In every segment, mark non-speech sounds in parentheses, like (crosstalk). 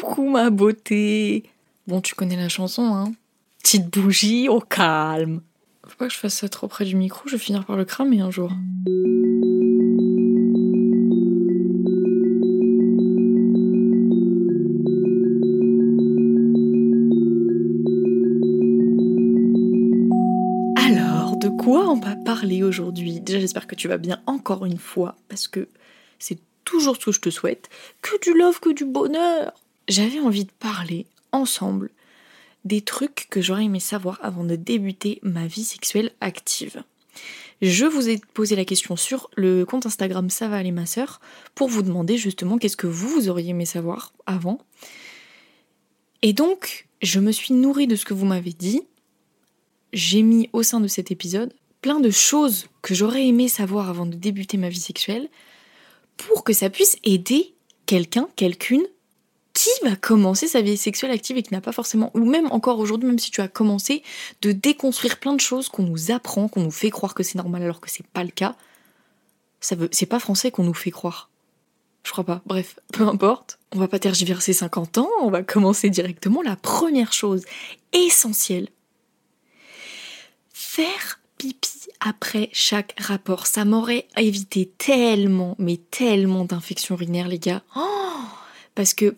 Coucou ma beauté Bon, tu connais la chanson, hein Petite bougie au calme. Faut pas que je fasse ça trop près du micro, je vais finir par le cramer un jour. Alors, de quoi on va parler aujourd'hui? Déjà, j'espère que tu vas bien encore une fois, parce que c'est toujours ce que je te souhaite. Que du love, que du bonheur J'avais envie de parler ensemble des trucs que j'aurais aimé savoir avant de débuter ma vie sexuelle active. Je vous ai posé la question sur le compte Instagram Ça va ma soeur pour vous demander justement qu'est-ce que vous, vous auriez aimé savoir avant. Et donc, je me suis nourrie de ce que vous m'avez dit. J'ai mis au sein de cet épisode plein de choses que j'aurais aimé savoir avant de débuter ma vie sexuelle pour que ça puisse aider quelqu'un, quelqu'une qui va commencer sa vie sexuelle active et qui n'a pas forcément, ou même encore aujourd'hui, même si tu as commencé, de déconstruire plein de choses qu'on nous apprend, qu'on nous fait croire que c'est normal alors que c'est pas le cas. Ça veut, c'est pas français qu'on nous fait croire. Je crois pas. Bref, peu importe. On va pas tergiverser 50 ans, on va commencer directement. La première chose essentielle. Faire pipi après chaque rapport. Ça m'aurait évité tellement, mais tellement d'infections urinaires, les gars. Oh parce que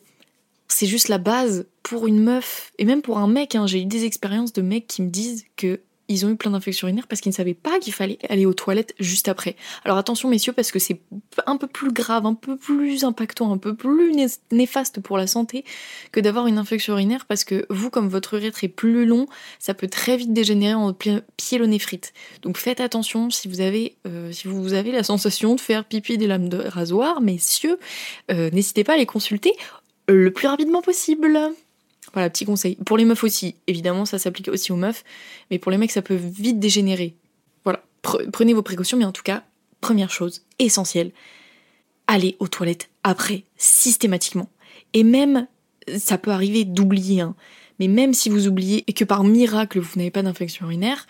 c'est juste la base pour une meuf et même pour un mec. Hein. J'ai eu des expériences de mecs qui me disent que ils ont eu plein d'infections urinaires parce qu'ils ne savaient pas qu'il fallait aller aux toilettes juste après. Alors attention messieurs parce que c'est un peu plus grave, un peu plus impactant, un peu plus néfaste pour la santé que d'avoir une infection urinaire parce que vous comme votre urètre est plus long, ça peut très vite dégénérer en pyélonéphrite. Donc faites attention si vous avez euh, si vous avez la sensation de faire pipi des lames de rasoir, messieurs, euh, n'hésitez pas à les consulter le plus rapidement possible. Voilà, petit conseil. Pour les meufs aussi, évidemment, ça s'applique aussi aux meufs, mais pour les mecs, ça peut vite dégénérer. Voilà, prenez vos précautions, mais en tout cas, première chose, essentielle, allez aux toilettes après, systématiquement. Et même, ça peut arriver d'oublier, hein, mais même si vous oubliez et que par miracle vous n'avez pas d'infection urinaire,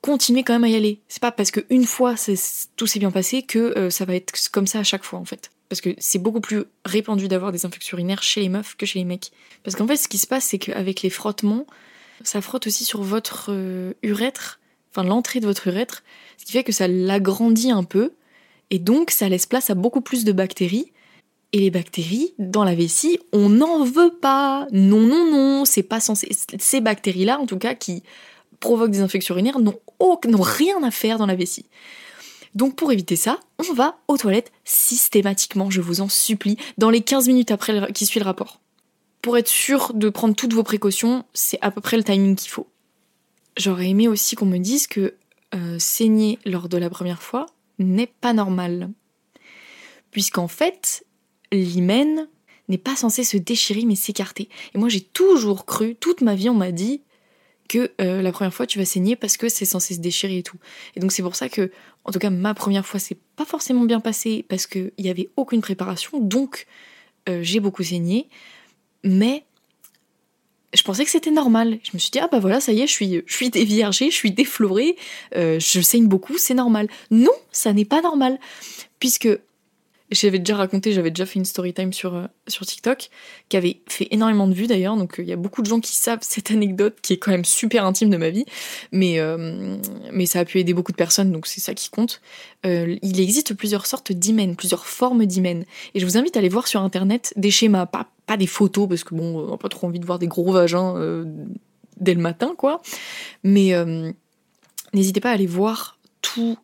continuez quand même à y aller. C'est pas parce qu'une fois tout s'est bien passé que euh, ça va être comme ça à chaque fois en fait. Parce que c'est beaucoup plus répandu d'avoir des infections urinaires chez les meufs que chez les mecs. Parce qu'en fait, ce qui se passe, c'est qu'avec les frottements, ça frotte aussi sur votre euh, urètre, enfin l'entrée de votre urètre, ce qui fait que ça l'agrandit un peu, et donc ça laisse place à beaucoup plus de bactéries. Et les bactéries, dans la vessie, on n'en veut pas. Non, non, non, c'est pas censé. Ces bactéries-là, en tout cas, qui provoquent des infections urinaires, n'ont rien à faire dans la vessie. Donc pour éviter ça, on va aux toilettes systématiquement, je vous en supplie, dans les 15 minutes après qui suit le rapport. Pour être sûr de prendre toutes vos précautions, c'est à peu près le timing qu'il faut. J'aurais aimé aussi qu'on me dise que euh, saigner lors de la première fois n'est pas normal. Puisqu'en fait, l'hymen n'est pas censé se déchirer mais s'écarter. Et moi j'ai toujours cru, toute ma vie on m'a dit, que euh, la première fois tu vas saigner parce que c'est censé se déchirer et tout. Et donc c'est pour ça que, en tout cas, ma première fois c'est pas forcément bien passé parce qu'il n'y avait aucune préparation, donc euh, j'ai beaucoup saigné, mais je pensais que c'était normal. Je me suis dit, ah bah voilà, ça y est, je suis, je suis je suis déflorée, euh, je saigne beaucoup, c'est normal. Non, ça n'est pas normal. Puisque j'avais déjà raconté, j'avais déjà fait une story time sur, euh, sur TikTok, qui avait fait énormément de vues d'ailleurs, donc euh, il y a beaucoup de gens qui savent cette anecdote qui est quand même super intime de ma vie, mais, euh, mais ça a pu aider beaucoup de personnes, donc c'est ça qui compte. il existe plusieurs sortes d'hymen, plusieurs formes d'hymen, et je vous invite à aller voir sur internet des schémas, pas, pas des photos, parce que bon, on n'a pas trop envie de voir des gros vagins dès le matin, quoi, mais n'hésitez pas à aller voir tout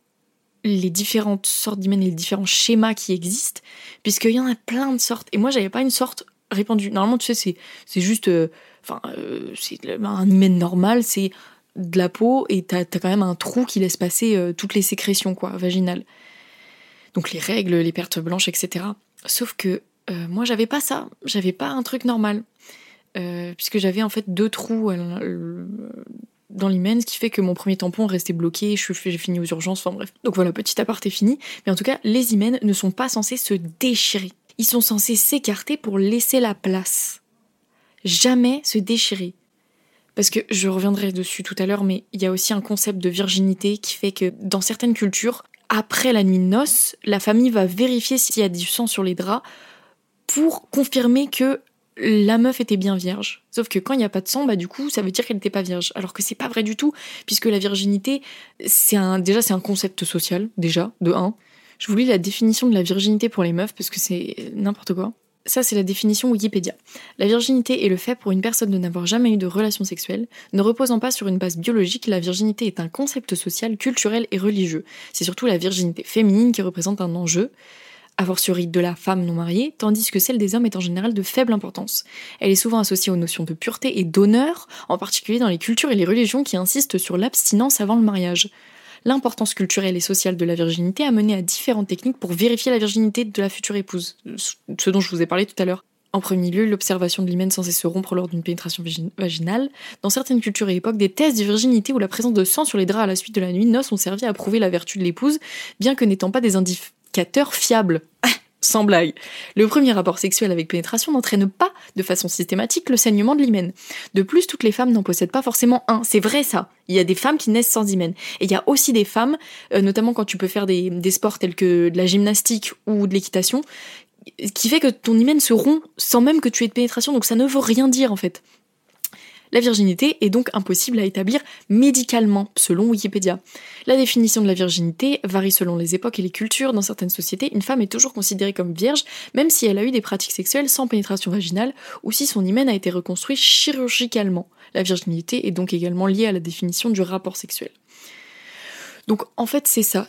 les différentes sortes d'hymen et les différents schémas qui existent, puisqu'il y en a plein de sortes. Et moi, j'avais pas une sorte répandue. Normalement, tu sais, c'est, juste. Euh, enfin, euh, c'est un hymen normal, c'est de la peau et t'as, as quand même un trou qui laisse passer euh, toutes les sécrétions, quoi, vaginales. Donc les règles, les pertes blanches, etc. Sauf que moi, j'avais pas ça. J'avais pas un truc normal. puisque j'avais en fait deux trous dans l'hymen, ce qui fait que mon premier tampon restait bloqué, j'ai fini aux urgences, enfin bref. Donc voilà, petit aparté fini. Mais en tout cas, les hymens ne sont pas censés se déchirer. Ils sont censés s'écarter pour laisser la place. Jamais se déchirer. Parce que je reviendrai dessus tout à l'heure, mais il y a aussi un concept de virginité qui fait que dans certaines cultures, après la nuit de noces, la famille va vérifier s'il y a du sang sur les draps pour confirmer que la meuf était bien vierge. Sauf que quand il n'y a pas de sang, bah du coup, ça veut dire qu'elle n'était pas vierge. Alors que c'est pas vrai du tout, puisque la virginité, c'est un, déjà c'est un concept social, déjà, de 1. Je vous lis la définition de la virginité pour les meufs, parce que c'est n'importe quoi. Ça, c'est la définition Wikipédia. La virginité est le fait pour une personne de n'avoir jamais eu de relation sexuelle. Ne reposant pas sur une base biologique, la virginité est un concept social, culturel et religieux. C'est surtout la virginité féminine qui représente un enjeu a fortiori de la femme non mariée, tandis que celle des hommes est en général de faible importance. Elle est souvent associée aux notions de pureté et d'honneur, en particulier dans les cultures et les religions qui insistent sur l'abstinence avant le mariage. L'importance culturelle et sociale de la virginité a mené à différentes techniques pour vérifier la virginité de la future épouse, ce dont je vous ai parlé tout à l'heure. En premier lieu, l'observation de l'hymen censé se rompre lors d'une pénétration vaginale. Dans certaines cultures et époques, des tests de virginité ou la présence de sang sur les draps à la suite de la nuit de noces ont servi à prouver la vertu de l'épouse, bien que n'étant pas des, indicateur fiable. (laughs) Sans blague. Le premier rapport sexuel avec pénétration n'entraîne pas de façon systématique le saignement de l'hymen. De plus, toutes les femmes n'en possèdent pas forcément un. C'est vrai ça. Il y a des femmes qui naissent sans hymen. Et il y a aussi des femmes, euh, notamment quand tu peux faire des, des sports tels que de la gymnastique ou de l'équitation, qui fait que ton hymen se rompt sans même que tu aies de pénétration. Donc ça ne veut rien dire en fait. La virginité est donc impossible à établir médicalement, selon Wikipédia. La définition de la virginité varie selon les époques et les cultures. Dans certaines sociétés, une femme est toujours considérée comme vierge, même si elle a eu des pratiques sexuelles sans pénétration vaginale ou si son hymen a été reconstruit chirurgicalement. La virginité est donc également liée à la définition du rapport sexuel. Donc en fait c'est ça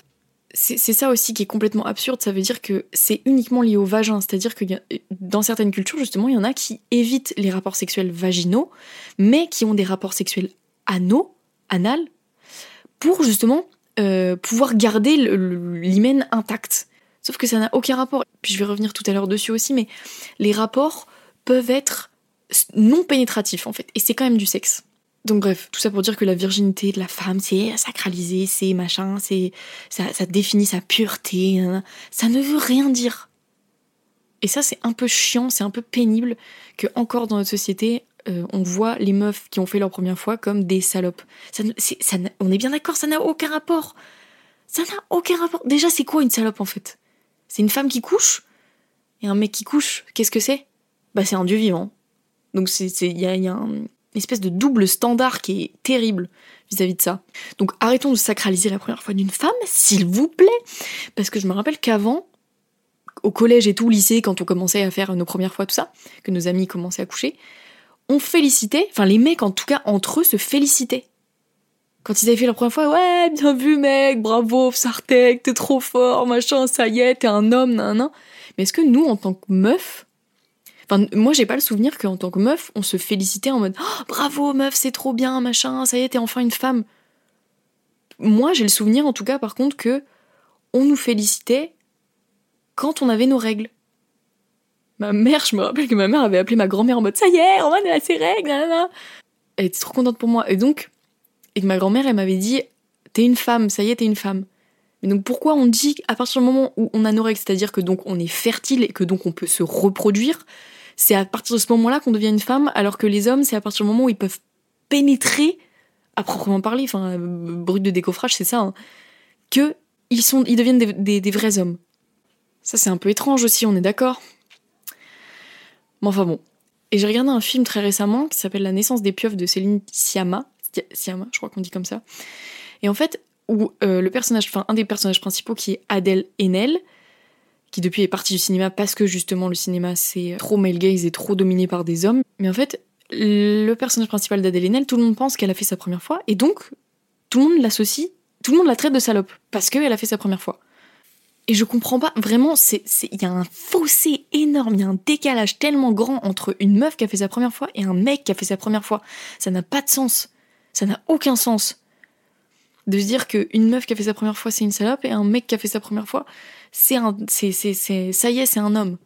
c'est ça aussi qui est complètement absurde, ça veut dire que c'est uniquement lié au vagin, c'est-à-dire que dans certaines cultures, justement, il y en a qui évitent les rapports sexuels vaginaux, mais qui ont des rapports sexuels anaux, anal, pour justement euh, pouvoir garder l'hymen intact. Sauf que ça n'a aucun rapport. Puis je vais revenir tout à l'heure dessus aussi, mais les rapports peuvent être non pénétratifs en fait, et c'est quand même du sexe. Donc bref, tout ça pour dire que la virginité de la femme, c'est sacralisé, c'est machin, c'est ça, définit sa pureté, ça ne veut rien dire. Et ça, c'est un peu chiant, c'est un peu pénible que encore dans notre société, euh, on voit les meufs qui ont fait leur première fois comme des salopes. On est bien d'accord, ça n'a aucun rapport. Ça n'a aucun rapport. Déjà, c'est quoi une salope en fait? C'est une femme qui couche? Et un mec qui couche. Qu'est-ce que c'est? Bah, c'est un dieu vivant. Donc il y a, y a un, espèce de double standard qui est terrible vis-à-vis de ça. Donc arrêtons de sacraliser la première fois d'une femme, s'il vous plaît, parce que je me rappelle qu'avant, au collège et tout, au lycée, quand on commençait à faire nos premières fois, tout ça, que nos amis commençaient à coucher, on félicitait, enfin les mecs en tout cas entre eux se félicitaient. Quand ils avaient fait la première fois, ouais, bien vu mec, bravo, Sartek, t'es trop fort, machin, ça y est, t'es un homme, nan, nan. Mais est-ce que nous, en tant que meufs, moi, j'ai pas le souvenir qu'en tant que meuf, on se félicitait en mode oh, bravo meuf, c'est trop bien, machin, ça y est, t'es enfin une femme. Moi, j'ai le souvenir, en tout cas, par contre, que on nous félicitait quand on avait nos règles. Ma mère, je me rappelle que ma mère avait appelé ma grand-mère en mode ça y est, elle a ses règles, Elle était trop contente pour moi. Et donc, et que ma grand-mère, elle m'avait dit t'es une femme, ça y est, t'es une femme. Mais donc pourquoi on dit à partir du moment où on a nos règles, c'est-à-dire que donc on est fertile et que donc on peut se reproduire, c'est à partir de ce moment-là qu'on devient une femme, alors que les hommes, c'est à partir du moment où ils peuvent pénétrer, à proprement parler, enfin, brut de décoffrage, c'est ça, hein, que ils, sont, ils deviennent des, vrais hommes. Ça, c'est un peu étrange aussi, on est d'accord Mais enfin bon. Et j'ai regardé un film très récemment qui s'appelle La naissance des pieuvres de Céline Sciamma. Sciamma, je crois qu'on dit comme ça. Et en fait, où euh, le personnage, enfin, un des personnages principaux qui est Adèle Haenel, qui depuis est partie du cinéma parce que justement le cinéma c'est trop male gaze et trop dominé par des hommes. Mais en fait, le personnage principal d'Adèle Haenel, tout le monde pense qu'elle a fait sa première fois et donc tout le monde l'associe, tout le monde la traite de salope parce qu'elle a fait sa première fois. Et je comprends pas, vraiment, c'est, il y a un fossé énorme, il y a un décalage tellement grand entre une meuf qui a fait sa première fois et un mec qui a fait sa première fois. Ça n'a pas de sens. Ça n'a aucun sens. De se dire qu'une meuf qui a fait sa première fois c'est une salope et un mec qui a fait sa première fois c'est un, c'est, c'est, c'est, ça y est, c'est un homme.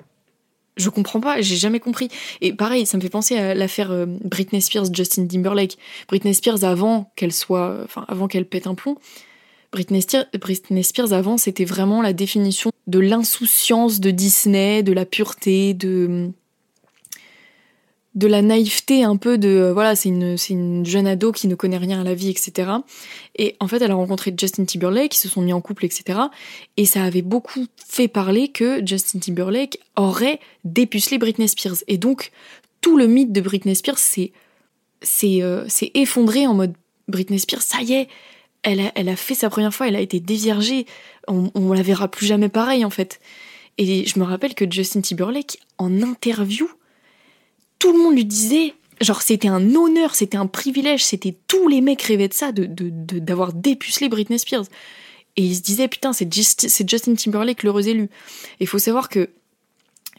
Je comprends pas, j'ai jamais compris. Et pareil, ça me fait penser à l'affaire euh, Britney Spears, Justin Timberlake. Britney Spears avant qu'elle soit, enfin avant qu'elle pète un plomb. Britney Britney Spears avant, c'était vraiment la définition de l'insouciance de Disney, de la pureté, de de la naïveté un peu de euh, voilà c'est une c'est une jeune ado qui ne connaît rien à la vie etc et en fait elle a rencontré Justin Timberlake qui se sont mis en couple etc et ça avait beaucoup fait parler que Justin Timberlake aurait dépucelé Britney Spears. Et donc tout le mythe de Britney Spears s'est c'est euh, effondré en mode Britney Spears, ça y est, elle a, elle a fait sa première fois, elle a été déviergée, on, on la verra plus jamais pareil en fait. Et je me rappelle que Justin Timberlake, en interview, tout le monde lui disait, genre c'était un honneur, c'était un privilège, c'était tous les mecs rêvaient de ça, de d'avoir dépucelé Britney Spears. Et il se disait putain c'est Justin Timberlake l'heureux élu. Et il faut savoir que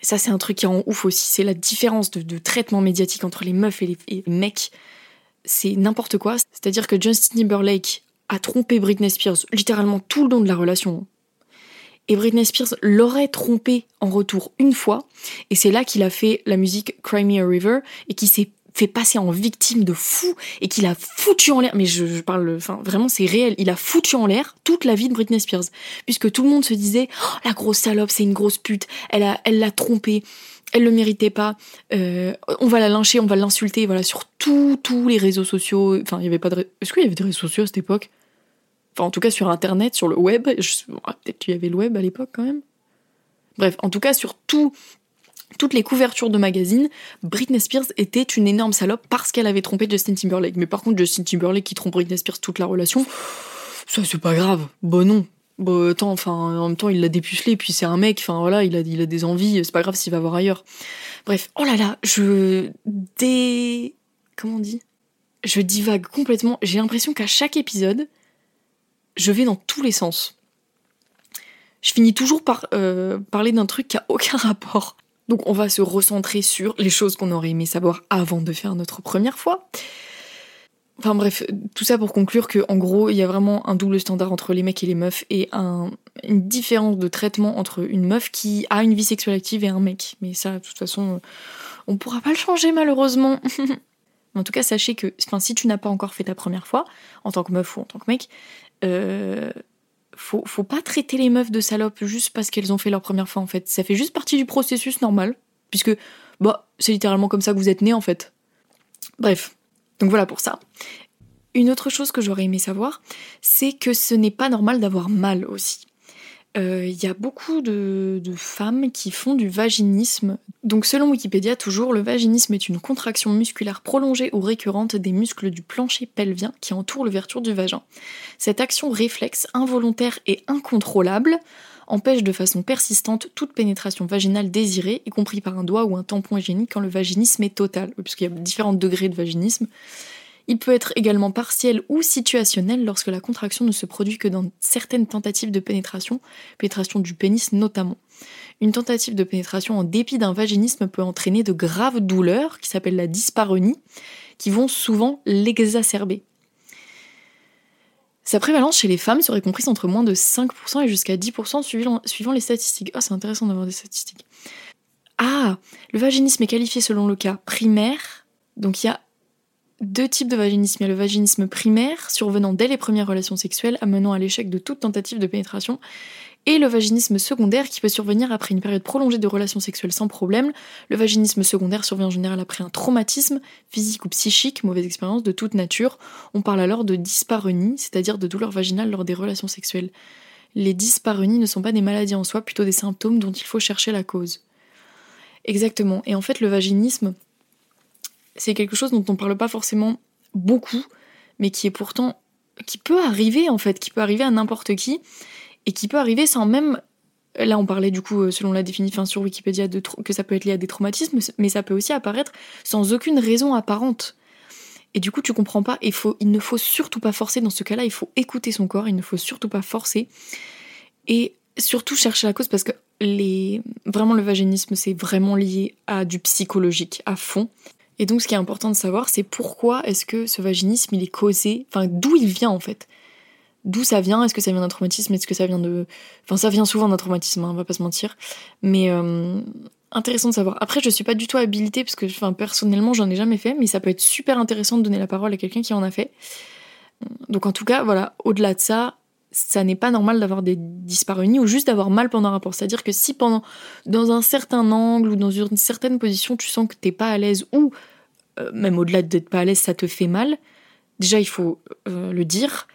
ça c'est un truc qui rend ouf aussi, c'est la différence de, traitement médiatique entre les meufs et les, mecs. C'est n'importe quoi. C'est-à-dire que Justin Timberlake a trompé Britney Spears littéralement tout le long de la relation. Et Britney Spears l'aurait trompé en retour une fois, et c'est là qu'il a fait la musique Cry Me a River, et qui s'est fait passer en victime de fou et qu'il a foutu en l'air. Mais je, parle, enfin vraiment c'est réel. Il a foutu en l'air toute la vie de Britney Spears, puisque tout le monde se disait oh, la grosse salope, c'est une grosse pute. Elle a, elle l'a trompé. Elle le méritait pas. Euh, on va la lyncher, on va l'insulter. Voilà sur tous tous les réseaux sociaux. Enfin il y avait pas de. Est-ce qu'il y avait des réseaux sociaux à cette époque? Enfin en tout cas sur internet, sur le web. Peut-être qu'il y avait le web à l'époque quand même. Bref, en tout cas sur tout toutes les couvertures de magazines, Britney Spears était une énorme salope parce qu'elle avait trompé Justin Timberlake. Mais par contre, Justin Timberlake qui trompe Britney Spears toute la relation, ça c'est pas grave. Bon non. Bon attends, enfin en même temps il l'a dépucelé, puis c'est un mec, enfin voilà, il a, il a des envies, c'est pas grave s'il va voir ailleurs. Bref, oh là là, je dé... Comment on dit? Je divague complètement. J'ai l'impression qu'à chaque épisode, je vais dans tous les sens. Je finis toujours par euh, parler d'un truc qui a aucun rapport. Donc on va se recentrer sur les choses qu'on aurait aimé savoir avant de faire notre première fois. Enfin bref, tout ça pour conclure que en gros, il y a vraiment un double standard entre les mecs et les meufs et une différence de traitement entre une meuf qui a une vie sexuelle active et un mec. Mais ça, de toute façon, on pourra pas le changer malheureusement. (laughs) en tout cas, sachez que, si tu n'as pas encore fait ta première fois, en tant que meuf ou en tant que mec, euh, faut, faut pas traiter les meufs de salopes juste parce qu'elles ont fait leur première fois en fait. Ça fait juste partie du processus normal, puisque bah c'est littéralement comme ça que vous êtes né en fait. Bref, donc voilà pour ça. Une autre chose que j'aurais aimé savoir, c'est que ce n'est pas normal d'avoir mal aussi. Il euh, y a beaucoup de, femmes qui font du vaginisme. Donc selon Wikipédia, toujours, le vaginisme est une contraction musculaire prolongée ou récurrente des muscles du plancher pelvien qui entoure l'ouverture du vagin. Cette action réflexe, involontaire et incontrôlable empêche de façon persistante toute pénétration vaginale désirée, y compris par un doigt ou un tampon hygiénique quand le vaginisme est total, puisqu'il y a différents degrés de vaginisme. Il peut être également partiel ou situationnel lorsque la contraction ne se produit que dans certaines tentatives de pénétration, pénétration du pénis notamment. Une tentative de pénétration en dépit d'un vaginisme peut entraîner de graves douleurs, qui s'appellent la dyspareunie, qui vont souvent l'exacerber. Sa prévalence chez les femmes serait comprise entre moins de 5% et jusqu'à 10% suivant, les statistiques. Ah, c'est intéressant d'avoir des statistiques. Ah, le vaginisme est qualifié selon le cas primaire. Donc il y a deux types de vaginisme. Il y a le vaginisme primaire, survenant dès les premières relations sexuelles, amenant à l'échec de toute tentative de pénétration, et le vaginisme secondaire qui peut survenir après une période prolongée de relations sexuelles sans problème. Le vaginisme secondaire survient en général après un traumatisme, physique ou psychique, mauvaise expérience de toute nature. On parle alors de dyspareunie, c'est-à-dire de douleur vaginale lors des relations sexuelles. Les dyspareunies ne sont pas des maladies en soi, plutôt des symptômes dont il faut chercher la cause. Exactement. Et en fait, le vaginisme, c'est quelque chose dont on parle pas forcément beaucoup, mais qui est pourtant qui peut arriver en fait, qui peut arriver à n'importe qui et qui peut arriver sans même là on parlait du coup euh, selon la définition sur Wikipédia de que ça peut être lié à des traumatismes mais ça peut aussi apparaître sans aucune raison apparente. Et du coup, tu comprends pas, il, ne faut surtout pas forcer dans ce cas-là, il faut écouter son corps, il ne faut surtout pas forcer. Et surtout chercher la cause parce que vraiment le vaginisme, c'est vraiment lié à du psychologique à fond. Et donc, ce qui est important de savoir, c'est pourquoi est-ce que ce vaginisme, il est causé, enfin, d'où il vient en fait? D'où ça vient? Est-ce que ça vient d'un traumatisme? Est-ce que ça vient de. Enfin, ça vient souvent d'un traumatisme, hein, on va pas se mentir. Mais euh, intéressant de savoir. Après, je suis pas du tout habilitée, parce que enfin, personnellement, j'en ai jamais fait, mais ça peut être super intéressant de donner la parole à quelqu'un qui en a fait. Donc, en tout cas, voilà, au-delà de ça, ça n'est pas normal d'avoir des dyspareunies ou juste d'avoir mal pendant un rapport. C'est-à-dire que si pendant, dans un certain angle ou dans une certaine position, tu sens que t'es pas à l'aise ou euh, même au-delà d'être pas à l'aise, ça te fait mal, déjà il faut euh, le dire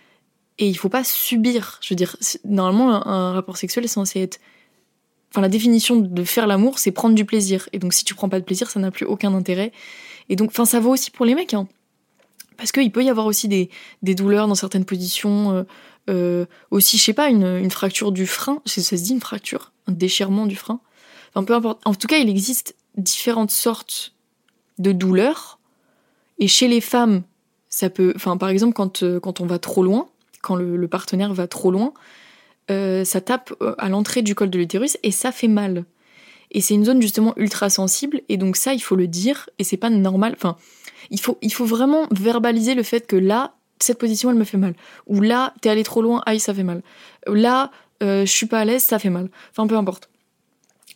et il faut pas subir. Je veux dire, normalement, un, rapport sexuel est censé être Enfin, la définition de faire l'amour, c'est prendre du plaisir. Et donc, si tu prends pas de plaisir, ça n'a plus aucun intérêt. Et donc, enfin, ça vaut aussi pour les mecs, hein. Parce qu'il peut y avoir aussi des, douleurs dans certaines positions. Euh, euh, aussi, je sais pas, une, fracture du frein. Ça se dit une fracture Un déchirement du frein Enfin, peu importe. En tout cas, il existe différentes sortes de douleurs. Et chez les femmes, ça peut. Enfin, par exemple, quand, euh, quand on va trop loin, quand le, partenaire va trop loin, ça tape à l'entrée du col de l'utérus et ça fait mal. Et c'est une zone justement ultra sensible. Et donc, ça, il faut le dire. Et c'est pas normal. Enfin il faut, il faut vraiment verbaliser le fait que là, cette position, elle me fait mal. Ou là, t'es allé trop loin, aïe, ça fait mal. Là, euh, je suis pas à l'aise, ça fait mal. Enfin, peu importe.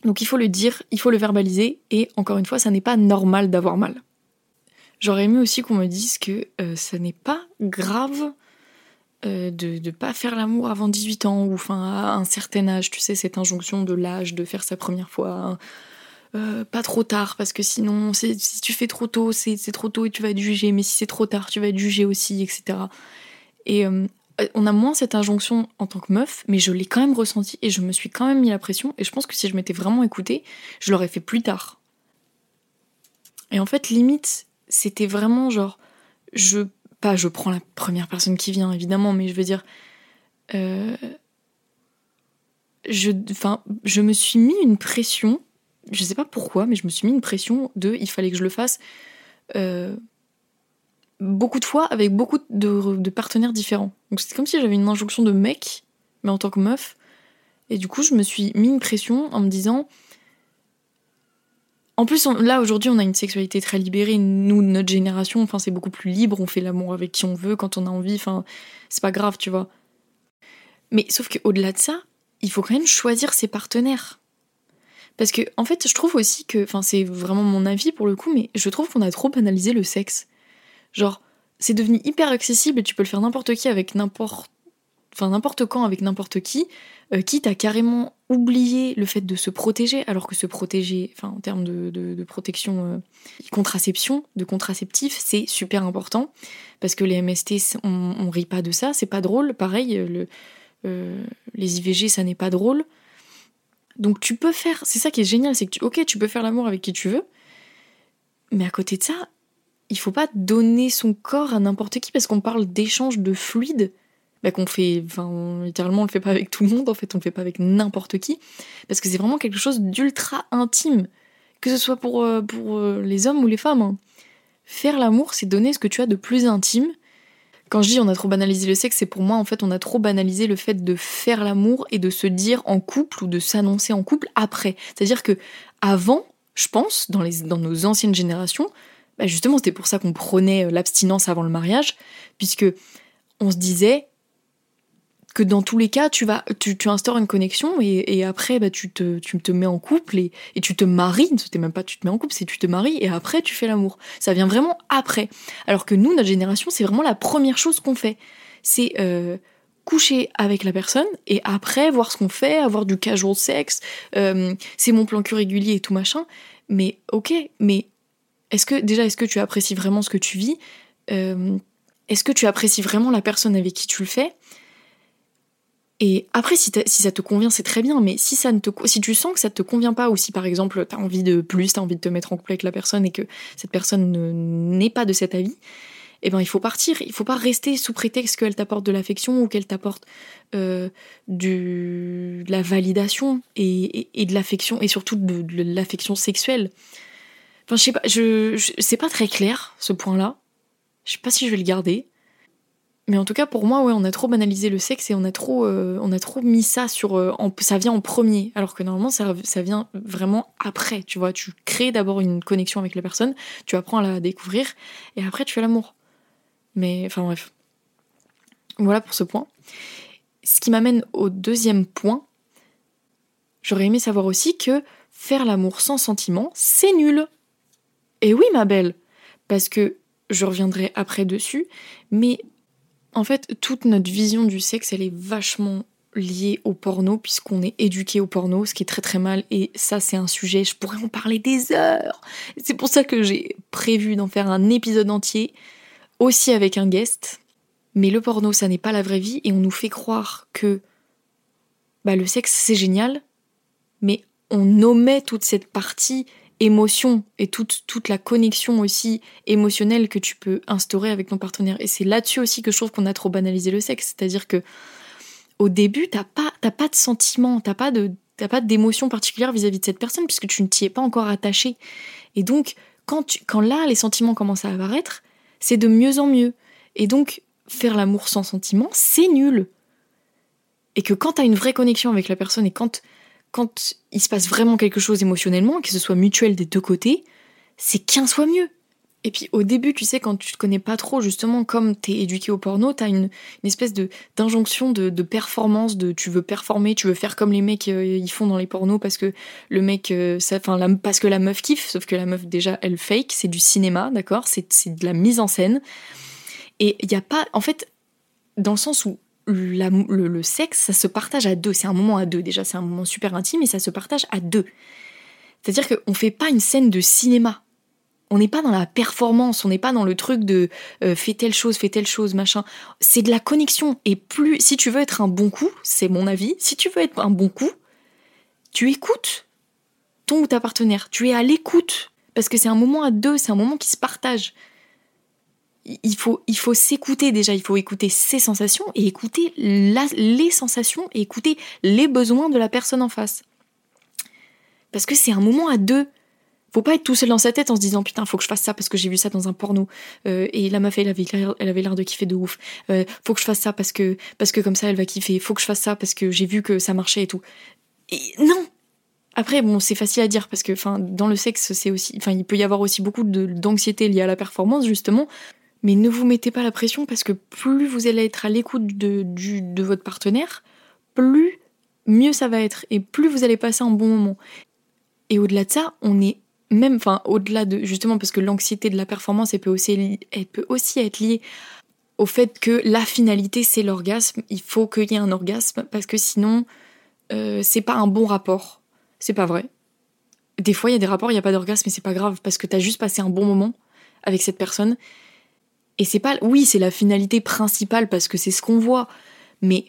Donc il faut le dire, il faut le verbaliser, et encore une fois, ça n'est pas normal d'avoir mal. J'aurais aimé aussi qu'on me dise que euh, ça n'est pas grave euh, de ne pas faire l'amour avant 18 ans, ou enfin à un certain âge, tu sais, cette injonction de l'âge de faire sa première fois. Euh, pas trop tard, parce que sinon, si tu fais trop tôt, c'est trop tôt et tu vas être jugé, mais si c'est trop tard, tu vas être jugé aussi, etc. Et euh, on a moins cette injonction en tant que meuf, mais je l'ai quand même ressenti et je me suis quand même mis la pression, et je pense que si je m'étais vraiment écoutée, je l'aurais fait plus tard. Et en fait, limite, c'était vraiment genre, je, pas je prends la première personne qui vient, évidemment, mais je veux dire, euh, je, je me suis mis une pression je sais pas pourquoi, mais je me suis mis une pression de il fallait que je le fasse euh, beaucoup de fois avec beaucoup de, partenaires différents. Donc c'est comme si j'avais une injonction de mec, mais en tant que meuf. Et du coup, je me suis mis une pression en me disant. En plus, là aujourd'hui, on a une sexualité très libérée. Nous, notre génération, enfin, c'est beaucoup plus libre. On fait l'amour avec qui on veut, quand on a envie. Enfin, c'est pas grave, tu vois. Mais sauf qu'au-delà de ça, il faut quand même choisir ses partenaires. Parce que, en fait, je trouve aussi que, enfin, c'est vraiment mon avis pour le coup, mais je trouve qu'on a trop banalisé le sexe. Genre, c'est devenu hyper accessible et tu peux le faire n'importe qui avec n'importe. Enfin, n'importe quand avec n'importe qui, euh, quitte à carrément oublier le fait de se protéger, alors que se protéger, enfin, en termes de, protection, euh, contraception, de contraceptif, c'est super important. Parce que les MST, on, on rit pas de ça, c'est pas drôle. Pareil, euh, les IVG, ça n'est pas drôle. Donc tu peux faire, c'est ça qui est génial, c'est que tu, ok, tu peux faire l'amour avec qui tu veux, mais à côté de ça, il faut pas donner son corps à n'importe qui parce qu'on parle d'échange de fluide, bah, qu'on fait, enfin littéralement on le fait pas avec tout le monde, en fait on le fait pas avec n'importe qui, parce que c'est vraiment quelque chose d'ultra intime, que ce soit pour, euh, pour euh, les hommes ou les femmes. Hein. Faire l'amour, c'est donner ce que tu as de plus intime quand je dis on a trop banalisé le sexe, c'est pour moi en fait on a trop banalisé le fait de faire l'amour et de se dire en couple ou de s'annoncer en couple après. C'est-à-dire que avant, je pense, dans, nos anciennes générations, bah justement c'était pour ça qu'on prenait euh, l'abstinence avant le mariage, puisque on se disait que dans tous les cas, tu vas, tu, tu instaures une connexion et, et après, bah, tu, te, tu te mets en couple et, et tu te maries. C'était même pas tu te mets en couple, c'est tu te maries et après tu fais l'amour. Ça vient vraiment après. Alors que nous, notre génération, c'est vraiment la première chose qu'on fait. C'est euh, coucher avec la personne et après voir ce qu'on fait, avoir du casual sexe. Euh, c'est mon plan cul régulier et tout machin. Mais ok, mais est-ce que déjà, est-ce que tu apprécies vraiment ce que tu vis? Euh, Est-ce que tu apprécies vraiment la personne avec qui tu le fais? Et après, si, ça te convient, c'est très bien, mais si, ça ne te, si tu sens que ça ne te convient pas, ou si par exemple tu as envie de plus, tu as envie de te mettre en couple avec la personne et que cette personne n'est pas de cet avis, eh ben il faut partir. Il faut pas rester sous prétexte qu'elle t'apporte de l'affection ou qu'elle t'apporte euh, de la validation et, de l'affection, et surtout de, l'affection sexuelle. Enfin, je sais pas, je c'est pas très clair ce point-là. Je sais pas si je vais le garder. Mais en tout cas, pour moi, ouais, on a trop banalisé le sexe et on a trop, euh, on a trop mis ça sur. Euh, ça vient en premier, alors que normalement, ça, ça vient vraiment après. Tu vois, tu crées d'abord une connexion avec la personne, tu apprends à la découvrir et après, tu fais l'amour. Mais, enfin, bref. Voilà pour ce point. Ce qui m'amène au deuxième point. J'aurais aimé savoir aussi que faire l'amour sans sentiment, c'est nul. Et oui, ma belle. Parce que je reviendrai après dessus, mais en fait, toute notre vision du sexe, elle est vachement liée au porno, puisqu'on est éduqué au porno, ce qui est très très mal, et ça c'est un sujet, je pourrais en parler des heures. C'est pour ça que j'ai prévu d'en faire un épisode entier, aussi avec un guest. Mais le porno, ça n'est pas la vraie vie, et on nous fait croire que bah, le sexe c'est génial, mais on omet toute cette partie émotion et toute, toute la connexion aussi émotionnelle que tu peux instaurer avec ton partenaire. Et c'est là-dessus aussi que je trouve qu'on a trop banalisé le sexe. C'est-à-dire que au début, t'as pas, pas de sentiment, t'as pas de, pas d'émotion particulière vis-à-vis de cette personne puisque tu ne t'y es pas encore attaché. Et donc, quand, tu, quand là, les sentiments commencent à apparaître, c'est de mieux en mieux. Et donc, faire l'amour sans sentiment, c'est nul. Et que quand t'as une vraie connexion avec la personne et quand quand il se passe vraiment quelque chose émotionnellement, que ce soit mutuel des deux côtés, c'est qu'un soit mieux. Et puis au début, tu sais, quand tu te connais pas trop, justement, comme t'es éduqué au porno, t'as une, une espèce de d'injonction de, performance, de tu veux performer, tu veux faire comme les mecs euh, ils font dans les pornos parce que le mec, euh, parce que la meuf kiffe, sauf que la meuf déjà elle fake, c'est du cinéma, d'accord, c'est c'est de la mise en scène. Et il y a pas, en fait, dans le sens où le, sexe, ça se partage à deux. C'est un moment à deux déjà, c'est un moment super intime et ça se partage à deux. C'est-à-dire qu'on fait pas une scène de cinéma. On n'est pas dans la performance, on n'est pas dans le truc de euh, fais telle chose, fais telle chose, machin. C'est de la connexion. Et plus, si tu veux être un bon coup, c'est mon avis, si tu veux être un bon coup, tu écoutes ton ou ta partenaire. Tu es à l'écoute. Parce que c'est un moment à deux, c'est un moment qui se partage il faut, il faut s'écouter déjà, il faut écouter ses sensations et écouter les sensations et écouter les besoins de la personne en face. Parce que c'est un moment à deux. Faut pas être tout seul dans sa tête en se disant putain faut que je fasse ça parce que j'ai vu ça dans un porno euh, et la meuf elle elle avait l'air de kiffer de ouf. Euh, faut que je fasse ça parce que parce que comme ça elle va kiffer. Faut que je fasse ça parce que j'ai vu que ça marchait et tout. Non, après, bon, c'est facile à dire parce que, enfin, dans le sexe, c'est aussi, enfin, il peut y avoir aussi beaucoup d'anxiété liée à la performance, justement. Mais ne vous mettez pas la pression parce que plus vous allez être à l'écoute de, de votre partenaire, plus mieux ça va être et plus vous allez passer un bon moment. Et au-delà de ça, on est même, enfin, au-delà de justement parce que l'anxiété de la performance, elle peut aussi, elle peut aussi être liée au fait que la finalité c'est l'orgasme. Il faut qu'il y ait un orgasme parce que sinon, euh, c'est pas un bon rapport. C'est pas vrai. Des fois, il y a des rapports, il n'y a pas d'orgasme, mais c'est pas grave parce que t'as juste passé un bon moment avec cette personne et c'est pas, oui, c'est la finalité principale parce que c'est ce qu'on voit, mais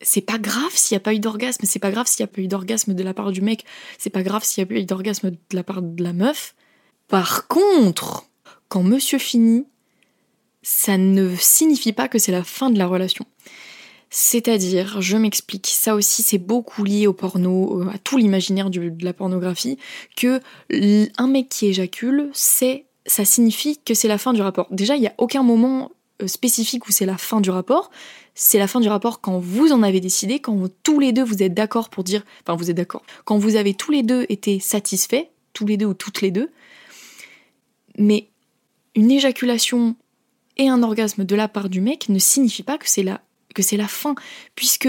c'est pas grave s'il n'y a pas eu d'orgasme, c'est pas grave s'il n'y a pas eu d'orgasme de la part du mec, c'est pas grave s'il n'y a pas eu d'orgasme de la part de la meuf. Par contre, quand monsieur finit, ça ne signifie pas que c'est la fin de la relation. C'est-à-dire, je m'explique, ça aussi c'est beaucoup lié au porno, euh, à tout l'imaginaire de la pornographie, que un mec qui éjacule, c'est ça signifie que c'est la fin du rapport. Déjà, il n'y a aucun moment euh, spécifique où c'est la fin du rapport. C'est la fin du rapport quand vous en avez décidé, quand tous les deux vous êtes d'accord pour dire, enfin vous êtes d'accord, quand vous avez tous les deux été satisfaits, tous les deux ou toutes les deux. Mais une éjaculation et un orgasme de la part du mec ne signifie pas que c'est la, que c'est la fin, puisque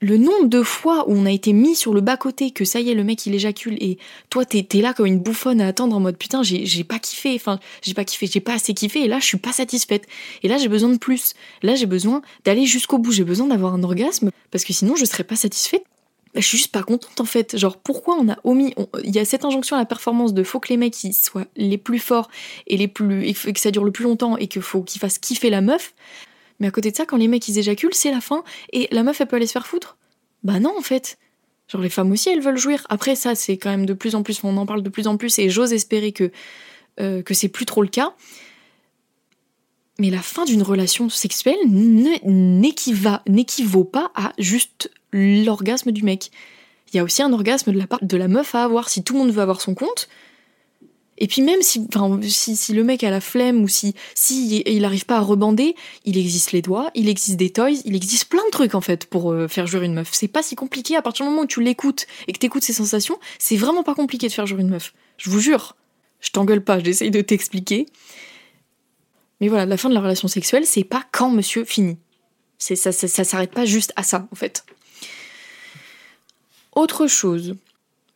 le nombre de fois où on a été mis sur le bas-côté, que ça y est, le mec il éjacule et toi t'es es là comme une bouffonne à attendre en mode putain, j'ai pas kiffé, enfin, j'ai pas kiffé, j'ai pas assez kiffé et là je suis pas satisfaite. Et là j'ai besoin de plus. Là j'ai besoin d'aller jusqu'au bout, j'ai besoin d'avoir un orgasme parce que sinon je serais pas satisfaite. Bah, je suis juste pas contente en fait. Genre pourquoi on a omis. Il y a cette injonction à la performance de faut que les mecs soient les plus forts et les plus. et que ça dure le plus longtemps et qu'il faut qu'ils fassent kiffer la meuf. Mais à côté de ça, quand les mecs ils éjaculent, c'est la fin et la meuf elle peut aller se faire foutre? Bah non en fait. Genre les femmes aussi elles veulent jouir. Après ça c'est quand même de plus en plus, on en parle de plus en plus et j'ose espérer que, euh, que c'est plus trop le cas. Mais la fin d'une relation sexuelle n'équivaut pas à juste l'orgasme du mec. Il y a aussi un orgasme de la part de la meuf à avoir. Si tout le monde veut avoir son compte, et puis même si, le mec a la flemme ou si, si il n'arrive pas à rebander, il existe les doigts, il existe des toys, il existe plein de trucs en fait pour euh, faire jouer une meuf. C'est pas si compliqué à partir du moment où tu l'écoutes et que t'écoutes ses sensations, c'est vraiment pas compliqué de faire jouer une meuf. Je vous jure. Je t'engueule pas, j'essaye de t'expliquer. Mais voilà, la fin de la relation sexuelle, c'est pas quand monsieur finit. C'est ça, ça, ça s'arrête pas juste à ça en fait. Autre chose,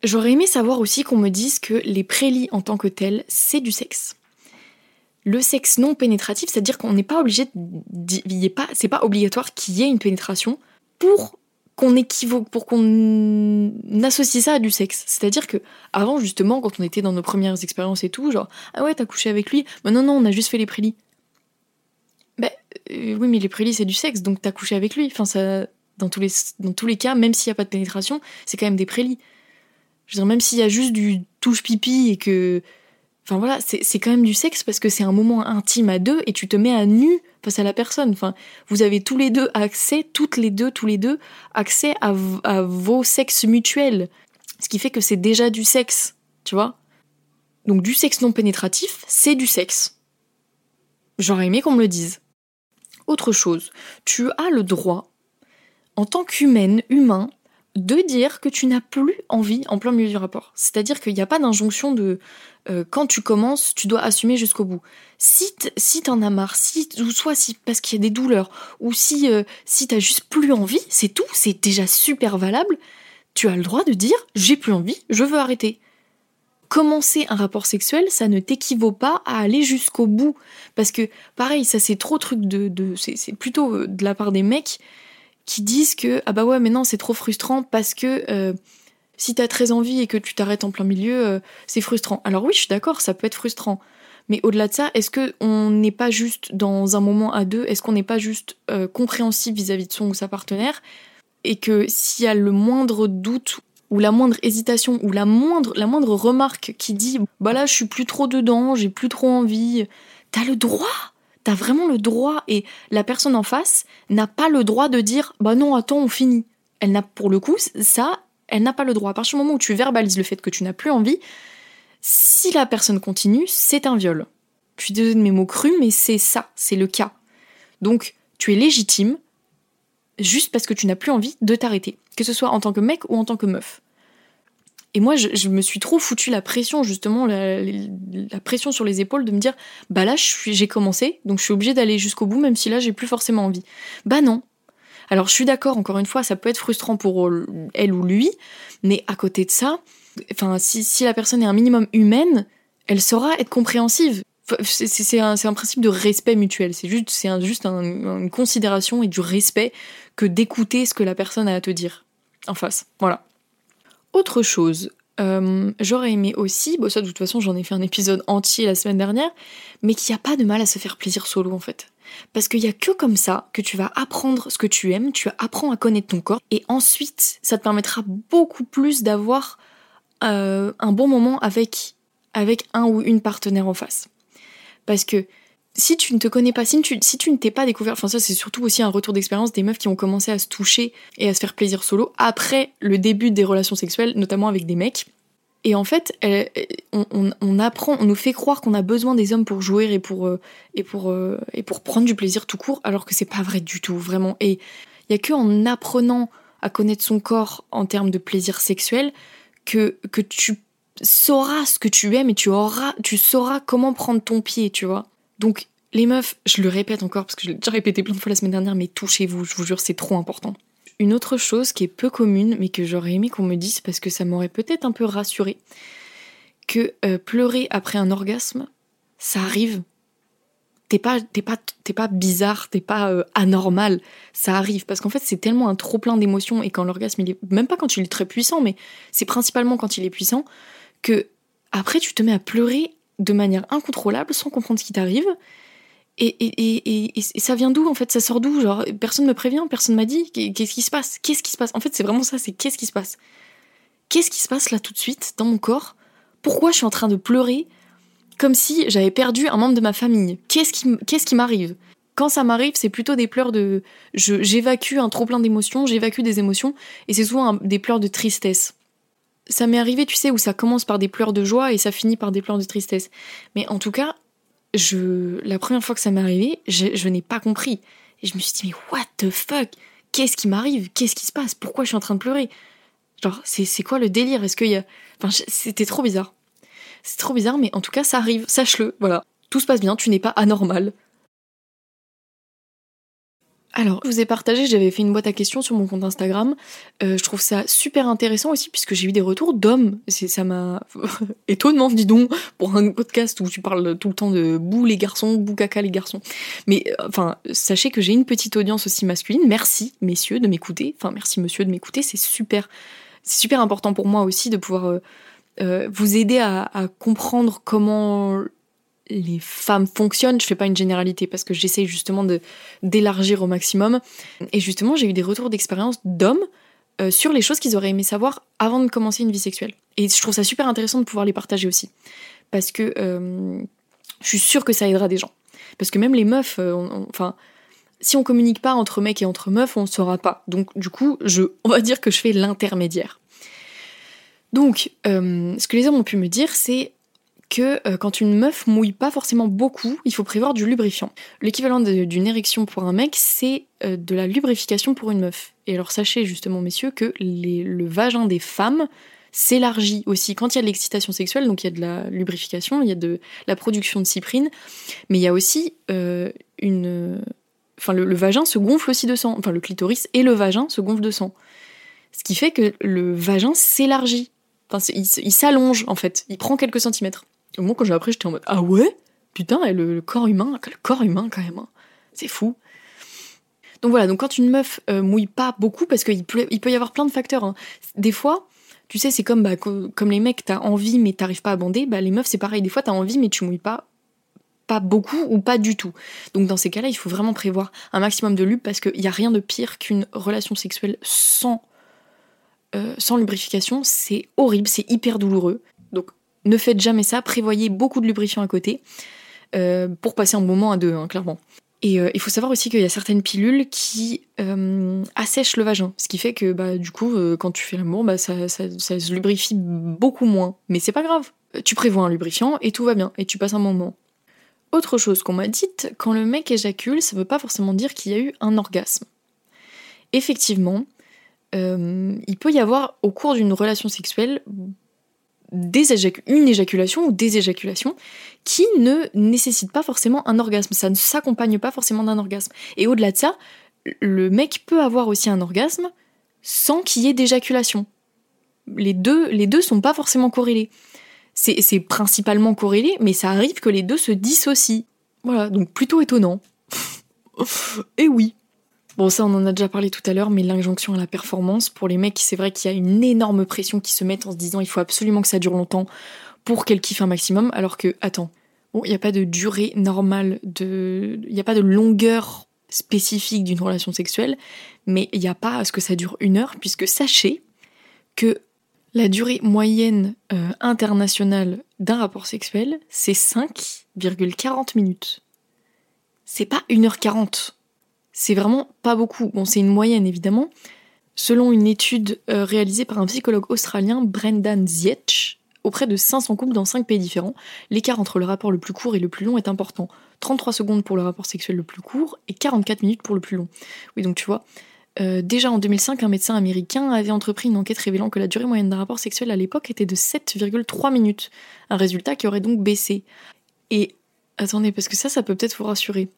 J'aurais aimé savoir aussi qu'on me dise que les prélis en tant que tels, c'est du sexe. Le sexe non pénétratif, c'est-à-dire qu'on n'est pas obligé, pas, c'est pas obligatoire qu'il y ait une pénétration pour qu'on équivoque, pour qu'on associe ça à du sexe. C'est-à-dire que avant justement, quand on était dans nos premières expériences et tout, genre ah ouais t'as couché avec lui, mais non non on a juste fait les prélis. Ben oui mais les prélis c'est du sexe donc t'as couché avec lui. Enfin Dans tous les, dans tous les cas, même s'il n'y a pas de pénétration, c'est quand même des prélis. Je veux dire, même s'il y a juste du touche pipi et que. Enfin voilà, c'est quand même du sexe parce que c'est un moment intime à deux et tu te mets à nu face à la personne. Enfin, vous avez tous les deux accès, toutes les deux, tous les deux, accès à, à vos sexes mutuels. Ce qui fait que c'est déjà du sexe, tu vois. Donc du sexe non pénétratif, c'est du sexe. J'aurais aimé qu'on me le dise. Autre chose, tu as le droit, en tant qu'humaine, humain, de dire que tu n'as plus envie en plein milieu du rapport. C'est-à-dire qu'il n'y a pas d'injonction de euh, quand tu commences, tu dois assumer jusqu'au bout. Si si t'en as marre, si ou soit si parce qu'il y a des douleurs, ou si euh, si t'as juste plus envie, c'est tout, c'est déjà super valable. Tu as le droit de dire j'ai plus envie, je veux arrêter commencer un rapport sexuel, ça ne t'équivaut pas à aller jusqu'au bout. Parce que, pareil, ça c'est trop truc de. de c'est plutôt euh, de la part des mecs qui disent que, ah bah ouais, mais non, c'est trop frustrant parce que euh, si t'as très envie et que tu t'arrêtes en plein milieu, euh, c'est frustrant. Alors oui, je suis d'accord, ça peut être frustrant. Mais au-delà de ça, est-ce qu'on n'est pas juste dans un moment à deux, est-ce qu'on n'est pas juste compréhensif vis-à-vis de son ou sa partenaire? Et que s'il y a le moindre doute ou la moindre hésitation, ou la moindre, la moindre remarque qui dit bah là je suis plus trop dedans, j'ai plus trop envie, t'as le droit, t'as vraiment le droit, et la personne en face n'a pas le droit de dire bah non attends on finit. Elle n'a pour le coup ça, elle n'a pas le droit. À partir du moment où tu verbalises le fait que tu n'as plus envie, si la personne continue, c'est un viol. Je suis de mes mots crus, mais c'est ça, c'est le cas. Donc tu es légitime juste parce que tu n'as plus envie de t'arrêter, que ce soit en tant que mec ou en tant que meuf. Et moi, je, me suis trop foutu la pression, justement, la, pression sur les épaules de me dire, bah là, j'ai commencé, donc je suis obligée d'aller jusqu'au bout, même si là, j'ai plus forcément envie. Bah non. Alors, je suis d'accord, encore une fois, ça peut être frustrant pour elle ou lui, mais à côté de ça, enfin, si, la personne est un minimum humaine, elle saura être compréhensive. C'est un, un, principe de respect mutuel. C'est juste, c'est juste une considération et du respect que d'écouter ce que la personne a à te dire en face. Voilà. Autre chose, euh, j'aurais aimé aussi, ça de toute façon j'en ai fait un épisode entier la semaine dernière, mais qu'il n'y a pas de mal à se faire plaisir solo en fait. Parce qu'il n'y a que comme ça que tu vas apprendre ce que tu aimes, tu apprends à connaître ton corps, et ensuite ça te permettra beaucoup plus d'avoir euh, un bon moment avec, avec un ou une partenaire en face. Parce que si tu ne te connais pas, si tu, ne t'es pas découvert, enfin ça c'est surtout aussi un retour d'expérience des meufs qui ont commencé à se toucher et à se faire plaisir solo après le début des relations sexuelles, notamment avec des mecs. Et en fait, on, apprend, on nous fait croire qu'on a besoin des hommes pour jouer et pour, euh, et pour, euh, et pour prendre du plaisir tout court, alors que c'est pas vrai du tout, vraiment. Et il y a que en apprenant à connaître son corps en termes de plaisir sexuel que, que tu sauras ce que tu aimes et tu auras, tu sauras comment prendre ton pied, tu vois. Donc, les meufs, je le répète encore parce que je l'ai déjà répété plein de fois la semaine dernière, mais touchez-vous, je vous jure, c'est trop important. Une autre chose qui est peu commune, mais que j'aurais aimé qu'on me dise parce que ça m'aurait peut-être un peu rassuré, que euh, pleurer après un orgasme, ça arrive. T'es pas, t'es pas, t'es pas bizarre, t'es pas euh, anormal, ça arrive parce qu'en fait c'est tellement un trop plein d'émotions et quand l'orgasme est, même pas quand il est très puissant, mais c'est principalement quand il est puissant que après tu te mets à pleurer de manière incontrôlable sans comprendre ce qui t'arrive. Et, et, et, ça vient d'où en fait? Ça sort d'où Genre, personne me prévient, personne m'a dit. Qu'est-ce qui se passe? Qu'est-ce qui se passe? En fait, c'est vraiment ça c'est qu'est-ce qui se passe? Qu'est-ce qui se passe là tout de suite dans mon corps? Pourquoi je suis en train de pleurer comme si j'avais perdu un membre de ma famille? Qu'est-ce qui, qu'est-ce qui m'arrive? Quand ça m'arrive, c'est plutôt des pleurs de. J'évacue un trop plein d'émotions, j'évacue des émotions, et c'est souvent des pleurs de tristesse ça m'est arrivé, tu sais, où ça commence par des pleurs de joie et ça finit par des pleurs de tristesse. Mais en tout cas, je, la première fois que ça m'est arrivé, je, n'ai pas compris. Et je me suis dit, mais what the fuck? Qu'est-ce qui m'arrive? Qu'est-ce qui se passe? Pourquoi je suis en train de pleurer? Genre, c'est quoi le délire? Est-ce qu'il y a. Enfin, c'était trop bizarre. C'est trop bizarre, mais en tout cas, ça arrive, sache-le, voilà. Tout se passe bien, tu n'es pas anormal. Alors, je vous ai partagé, j'avais fait une boîte à questions sur mon compte Instagram. Euh, je trouve ça super intéressant aussi, puisque j'ai eu des retours d'hommes. Ça m'a (laughs) étonnement, dis donc, pour un podcast où tu parles tout le temps de bou les garçons, bou caca les garçons. Mais euh, enfin, sachez que j'ai une petite audience aussi masculine. Merci, messieurs, de m'écouter. Enfin, merci, monsieur, de m'écouter. C'est super, c'est super important pour moi aussi de pouvoir euh, vous aider à, à comprendre comment les femmes fonctionnent. Je fais pas une généralité parce que j'essaye justement de d'élargir au maximum. Et justement, j'ai eu des retours d'expérience d'hommes euh, sur les choses qu'ils auraient aimé savoir avant de commencer une vie sexuelle. Et je trouve ça super intéressant de pouvoir les partager aussi. Parce que euh, je suis sûre que ça aidera des gens. Parce que même les meufs, euh, enfin, si on communique pas entre mecs et entre meufs, on ne saura pas. Donc du coup, je, on va dire que je fais l'intermédiaire. Donc, ce que les hommes ont pu me dire, c'est que euh, quand une meuf mouille pas forcément beaucoup, il faut prévoir du lubrifiant. L'équivalent d'une érection pour un mec, c'est euh, de la lubrification pour une meuf. Et alors sachez justement, messieurs, que le vagin des femmes s'élargit aussi quand il y a de l'excitation sexuelle, donc il y a de la lubrification, il y a de la production de cyprine, mais il y a aussi euh, une... Enfin, le, vagin se gonfle aussi de sang, enfin le clitoris et le vagin se gonflent de sang. Ce qui fait que le vagin s'élargit. Enfin, il s'allonge en fait, il prend quelques centimètres. Au moment quand j'ai appris, j'étais en mode Ah ouais? Putain, le, le, corps humain, le corps humain quand même, c'est fou. Donc voilà, donc quand une meuf euh, mouille pas beaucoup, parce qu'il peut, il peut y avoir plein de facteurs. Hein. Des fois, tu sais, c'est comme, bah, comme les mecs, t'as envie mais t'arrives pas à bander. Bah, les meufs, c'est pareil. Des fois, t'as envie mais tu mouilles pas, pas beaucoup ou pas du tout. Donc dans ces cas-là, il faut vraiment prévoir un maximum de lube parce qu'il y a rien de pire qu'une relation sexuelle sans, euh, sans lubrification. C'est horrible, c'est hyper douloureux. Ne faites jamais ça, prévoyez beaucoup de lubrifiant à côté euh, pour passer un moment à deux, hein, clairement. Et euh, il faut savoir aussi qu'il y a certaines pilules qui euh, assèchent le vagin, ce qui fait que bah, du coup, quand tu fais l'amour, bah, ça, se lubrifie beaucoup moins. Mais c'est pas grave, tu prévois un lubrifiant et tout va bien, et tu passes un moment. Autre chose qu'on m'a dite, quand le mec éjacule, ça veut pas forcément dire qu'il y a eu un orgasme. Effectivement, il peut y avoir au cours d'une relation sexuelle une éjaculation ou des éjaculations qui ne nécessitent pas forcément un orgasme. Ça ne s'accompagne pas forcément d'un orgasme. Et au-delà de ça, le mec peut avoir aussi un orgasme sans qu'il y ait d'éjaculation. Les deux, les sont pas forcément corrélés. C'est principalement corrélé, mais ça arrive que les deux se dissocient. Voilà, donc plutôt étonnant. (laughs) Et oui. Bon, ça, on en a déjà parlé tout à l'heure, mais l'injonction à la performance, pour les mecs, c'est vrai qu'il y a une énorme pression qui se met en se disant il faut absolument que ça dure longtemps pour qu'elle kiffe un maximum, alors que, attends, il n'y a pas de durée normale, de... il n'y a pas de longueur spécifique d'une relation sexuelle, mais il n'y a pas à ce que ça dure une heure, puisque sachez que la durée moyenne euh, internationale d'un rapport sexuel, c'est 5,40 minutes. C'est pas 1h40 c'est vraiment pas beaucoup. Bon, c'est une moyenne évidemment. Selon une étude euh, réalisée par un psychologue australien, Brendan Zietch, auprès de 500 couples dans 5 pays différents, l'écart entre le rapport le plus court et le plus long est important. 33 secondes pour le rapport sexuel le plus court et 44 minutes pour le plus long. Oui, donc tu vois, euh, déjà en 2005, un médecin américain avait entrepris une enquête révélant que la durée moyenne d'un rapport sexuel à l'époque était de 7,3 minutes. Un résultat qui aurait donc baissé. Et attendez, parce que ça, ça peut peut-être vous rassurer.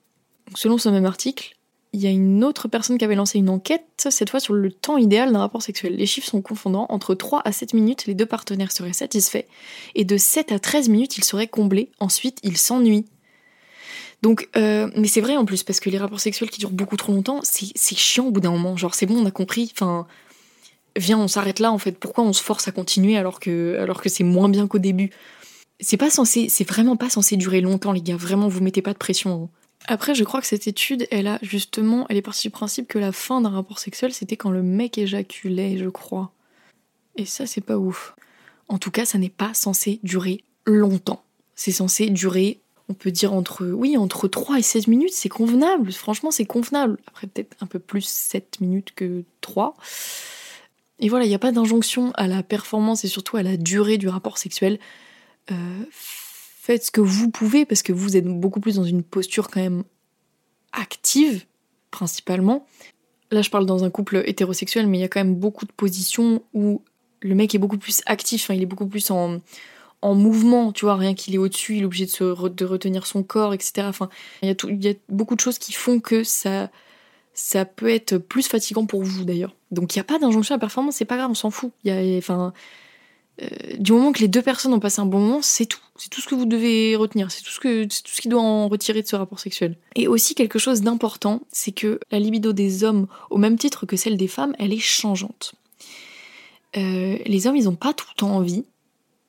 Selon ce même article, il y a une autre personne qui avait lancé une enquête, cette fois sur le temps idéal d'un rapport sexuel. Les chiffres sont confondants. Entre 3 à 7 minutes, les deux partenaires seraient satisfaits. Et de 7 à 13 minutes, ils seraient comblés. Ensuite, ils s'ennuient. Donc, euh, mais c'est vrai en plus, parce que les rapports sexuels qui durent beaucoup trop longtemps, c'est chiant au bout d'un moment. Genre, c'est bon, on a compris. Enfin, viens, on s'arrête là en fait. Pourquoi on se force à continuer alors que, alors que c'est moins bien qu'au début? C'est pas censé, c'est vraiment pas censé durer longtemps, les gars. Vraiment, vous mettez pas de pression. Hein. Après, je crois que cette étude, elle a justement, elle est partie du principe que la fin d'un rapport sexuel, c'était quand le mec éjaculait, je crois. Et ça, c'est pas ouf. En tout cas, ça n'est pas censé durer longtemps. C'est censé durer, on peut dire entre, oui, entre 3 et 16 minutes, c'est convenable. Franchement, c'est convenable. Après, peut-être un peu plus 7 minutes que 3. Et voilà, il n'y a pas d'injonction à la performance et surtout à la durée du rapport sexuel. Euh, faites ce que vous pouvez parce que vous êtes beaucoup plus dans une posture quand même active, principalement. Là, je parle dans un couple hétérosexuel, mais il y a quand même beaucoup de positions où le mec est beaucoup plus actif, il est beaucoup plus en, en mouvement, tu vois, rien qu'il est au-dessus, il est obligé de, se de retenir son corps, etc. Enfin, il y, a il y a beaucoup de choses qui font que ça, ça peut être plus fatigant pour vous d'ailleurs. Donc il n'y a pas d'injonction à performance, c'est pas grave, on s'en fout. Il y a, enfin, euh, du moment que les deux personnes ont passé un bon moment, c'est tout. C'est tout ce que vous devez retenir. C'est tout ce que, tout ce qui doit en retirer de ce rapport sexuel. Et aussi quelque chose d'important, c'est que la libido des hommes, au même titre que celle des femmes, elle est changeante. Euh, les hommes, ils ont pas tout le temps envie.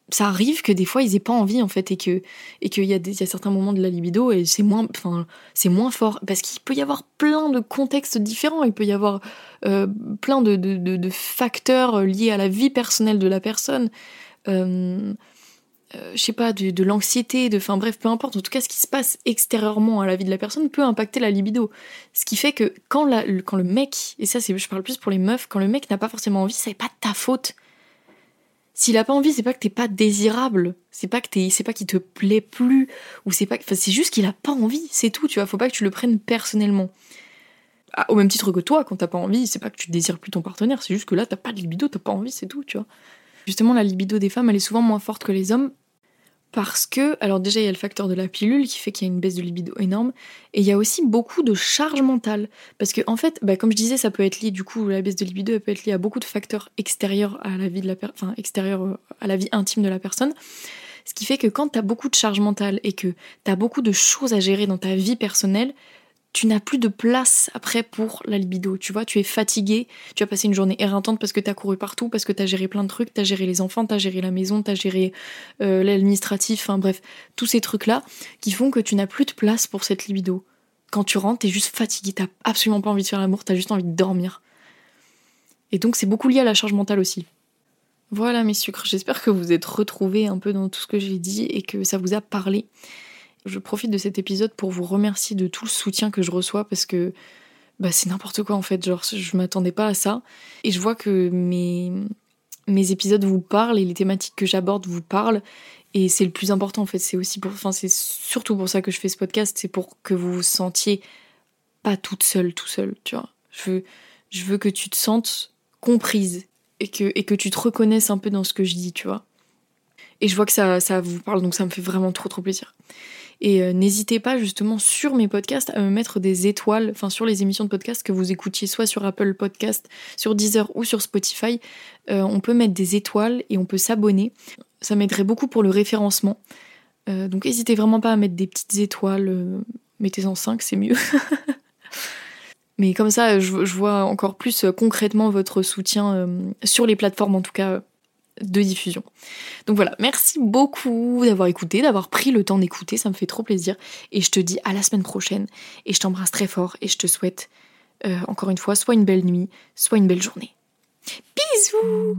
Ça arrive que des fois ils aient pas envie en fait et que et qu'il y, a y a certains moments de la libido et c'est moins enfin c'est moins fort. Parce qu'il peut y avoir plein de contextes différents. Il peut y avoir euh, plein de, de, de, facteurs liés à la vie personnelle de la personne. Euh, euh, je sais pas de, de l'anxiété de enfin bref peu importe. En tout cas ce qui se passe extérieurement à la vie de la personne peut impacter la libido. Ce qui fait que quand la, quand le mec et ça c'est je parle plus pour les meufs quand le mec n'a pas forcément envie c'est pas ta faute s'il a pas envie, c'est pas que t'es pas désirable, c'est pas que t'es, c'est pas qu'il te plaît plus, ou c'est pas, c'est juste qu'il a pas envie, c'est tout, tu vois. Faut pas que tu le prennes personnellement. Ah, au même titre que toi, quand t'as pas envie, c'est pas que tu désires plus ton partenaire, c'est juste que là t'as pas de libido, t'as pas envie, c'est tout, tu vois. Justement, la libido des femmes, elle est souvent moins forte que les hommes parce que, alors déjà, il y a le facteur de la pilule qui fait qu'il y a une baisse de libido énorme, et il y a aussi beaucoup de charge mentale. Parce que, en fait, bah, comme je disais, ça peut être lié, du coup, la baisse de libido, elle peut être liée à beaucoup de facteurs extérieurs à la vie de la enfin, extérieurs euh, à la vie intime de la personne. Ce qui fait que quand t'as beaucoup de charge mentale et que t'as beaucoup de choses à gérer dans ta vie personnelle, tu n'as plus de place après pour la libido. Tu vois, tu es fatigué, tu as passé une journée éreintante parce que tu as couru partout, parce que tu as géré plein de trucs, tu as géré les enfants, tu as géré la maison, tu as géré euh, l'administratif, enfin bref, tous ces trucs-là qui font que tu n'as plus de place pour cette libido. Quand tu rentres, t'es juste fatigué, t'as absolument pas envie de faire l'amour, t'as juste envie de dormir. Et donc c'est beaucoup lié à la charge mentale aussi. Voilà mes sucres, j'espère que vous êtes retrouvés un peu dans tout ce que j'ai dit et que ça vous a parlé. Je profite de cet épisode pour vous remercier de tout le soutien que je reçois parce que bah, c'est n'importe quoi en fait. Genre, je m'attendais pas à ça. Et je vois que mes, mes épisodes vous parlent et les thématiques que j'aborde vous parlent. Et c'est le plus important en fait. C'est aussi pour, enfin, c'est surtout pour ça que je fais ce podcast. C'est pour que vous vous sentiez pas toute seule, tout seul, tu vois. Je veux, je veux que tu te sentes comprise et que, et que tu te reconnaisses un peu dans ce que je dis, tu vois. Et je vois que ça, ça vous parle, donc ça me fait vraiment trop trop plaisir. Et euh, n'hésitez pas justement sur mes podcasts à me mettre des étoiles, enfin sur les émissions de podcast que vous écoutiez soit sur Apple Podcast, sur Deezer ou sur Spotify. Euh, on peut mettre des étoiles et on peut s'abonner. Ça m'aiderait beaucoup pour le référencement. Euh, donc n'hésitez vraiment pas à mettre des petites étoiles. Mettez-en 5, c'est mieux. (laughs) Mais comme ça, je, vois encore plus concrètement votre soutien sur les plateformes, en tout cas de diffusion. Donc voilà, merci beaucoup d'avoir écouté, d'avoir pris le temps d'écouter, ça me fait trop plaisir. Et je te dis à la semaine prochaine, et je t'embrasse très fort, et je te souhaite, euh, encore une fois, soit une belle nuit, soit une belle journée. Bisous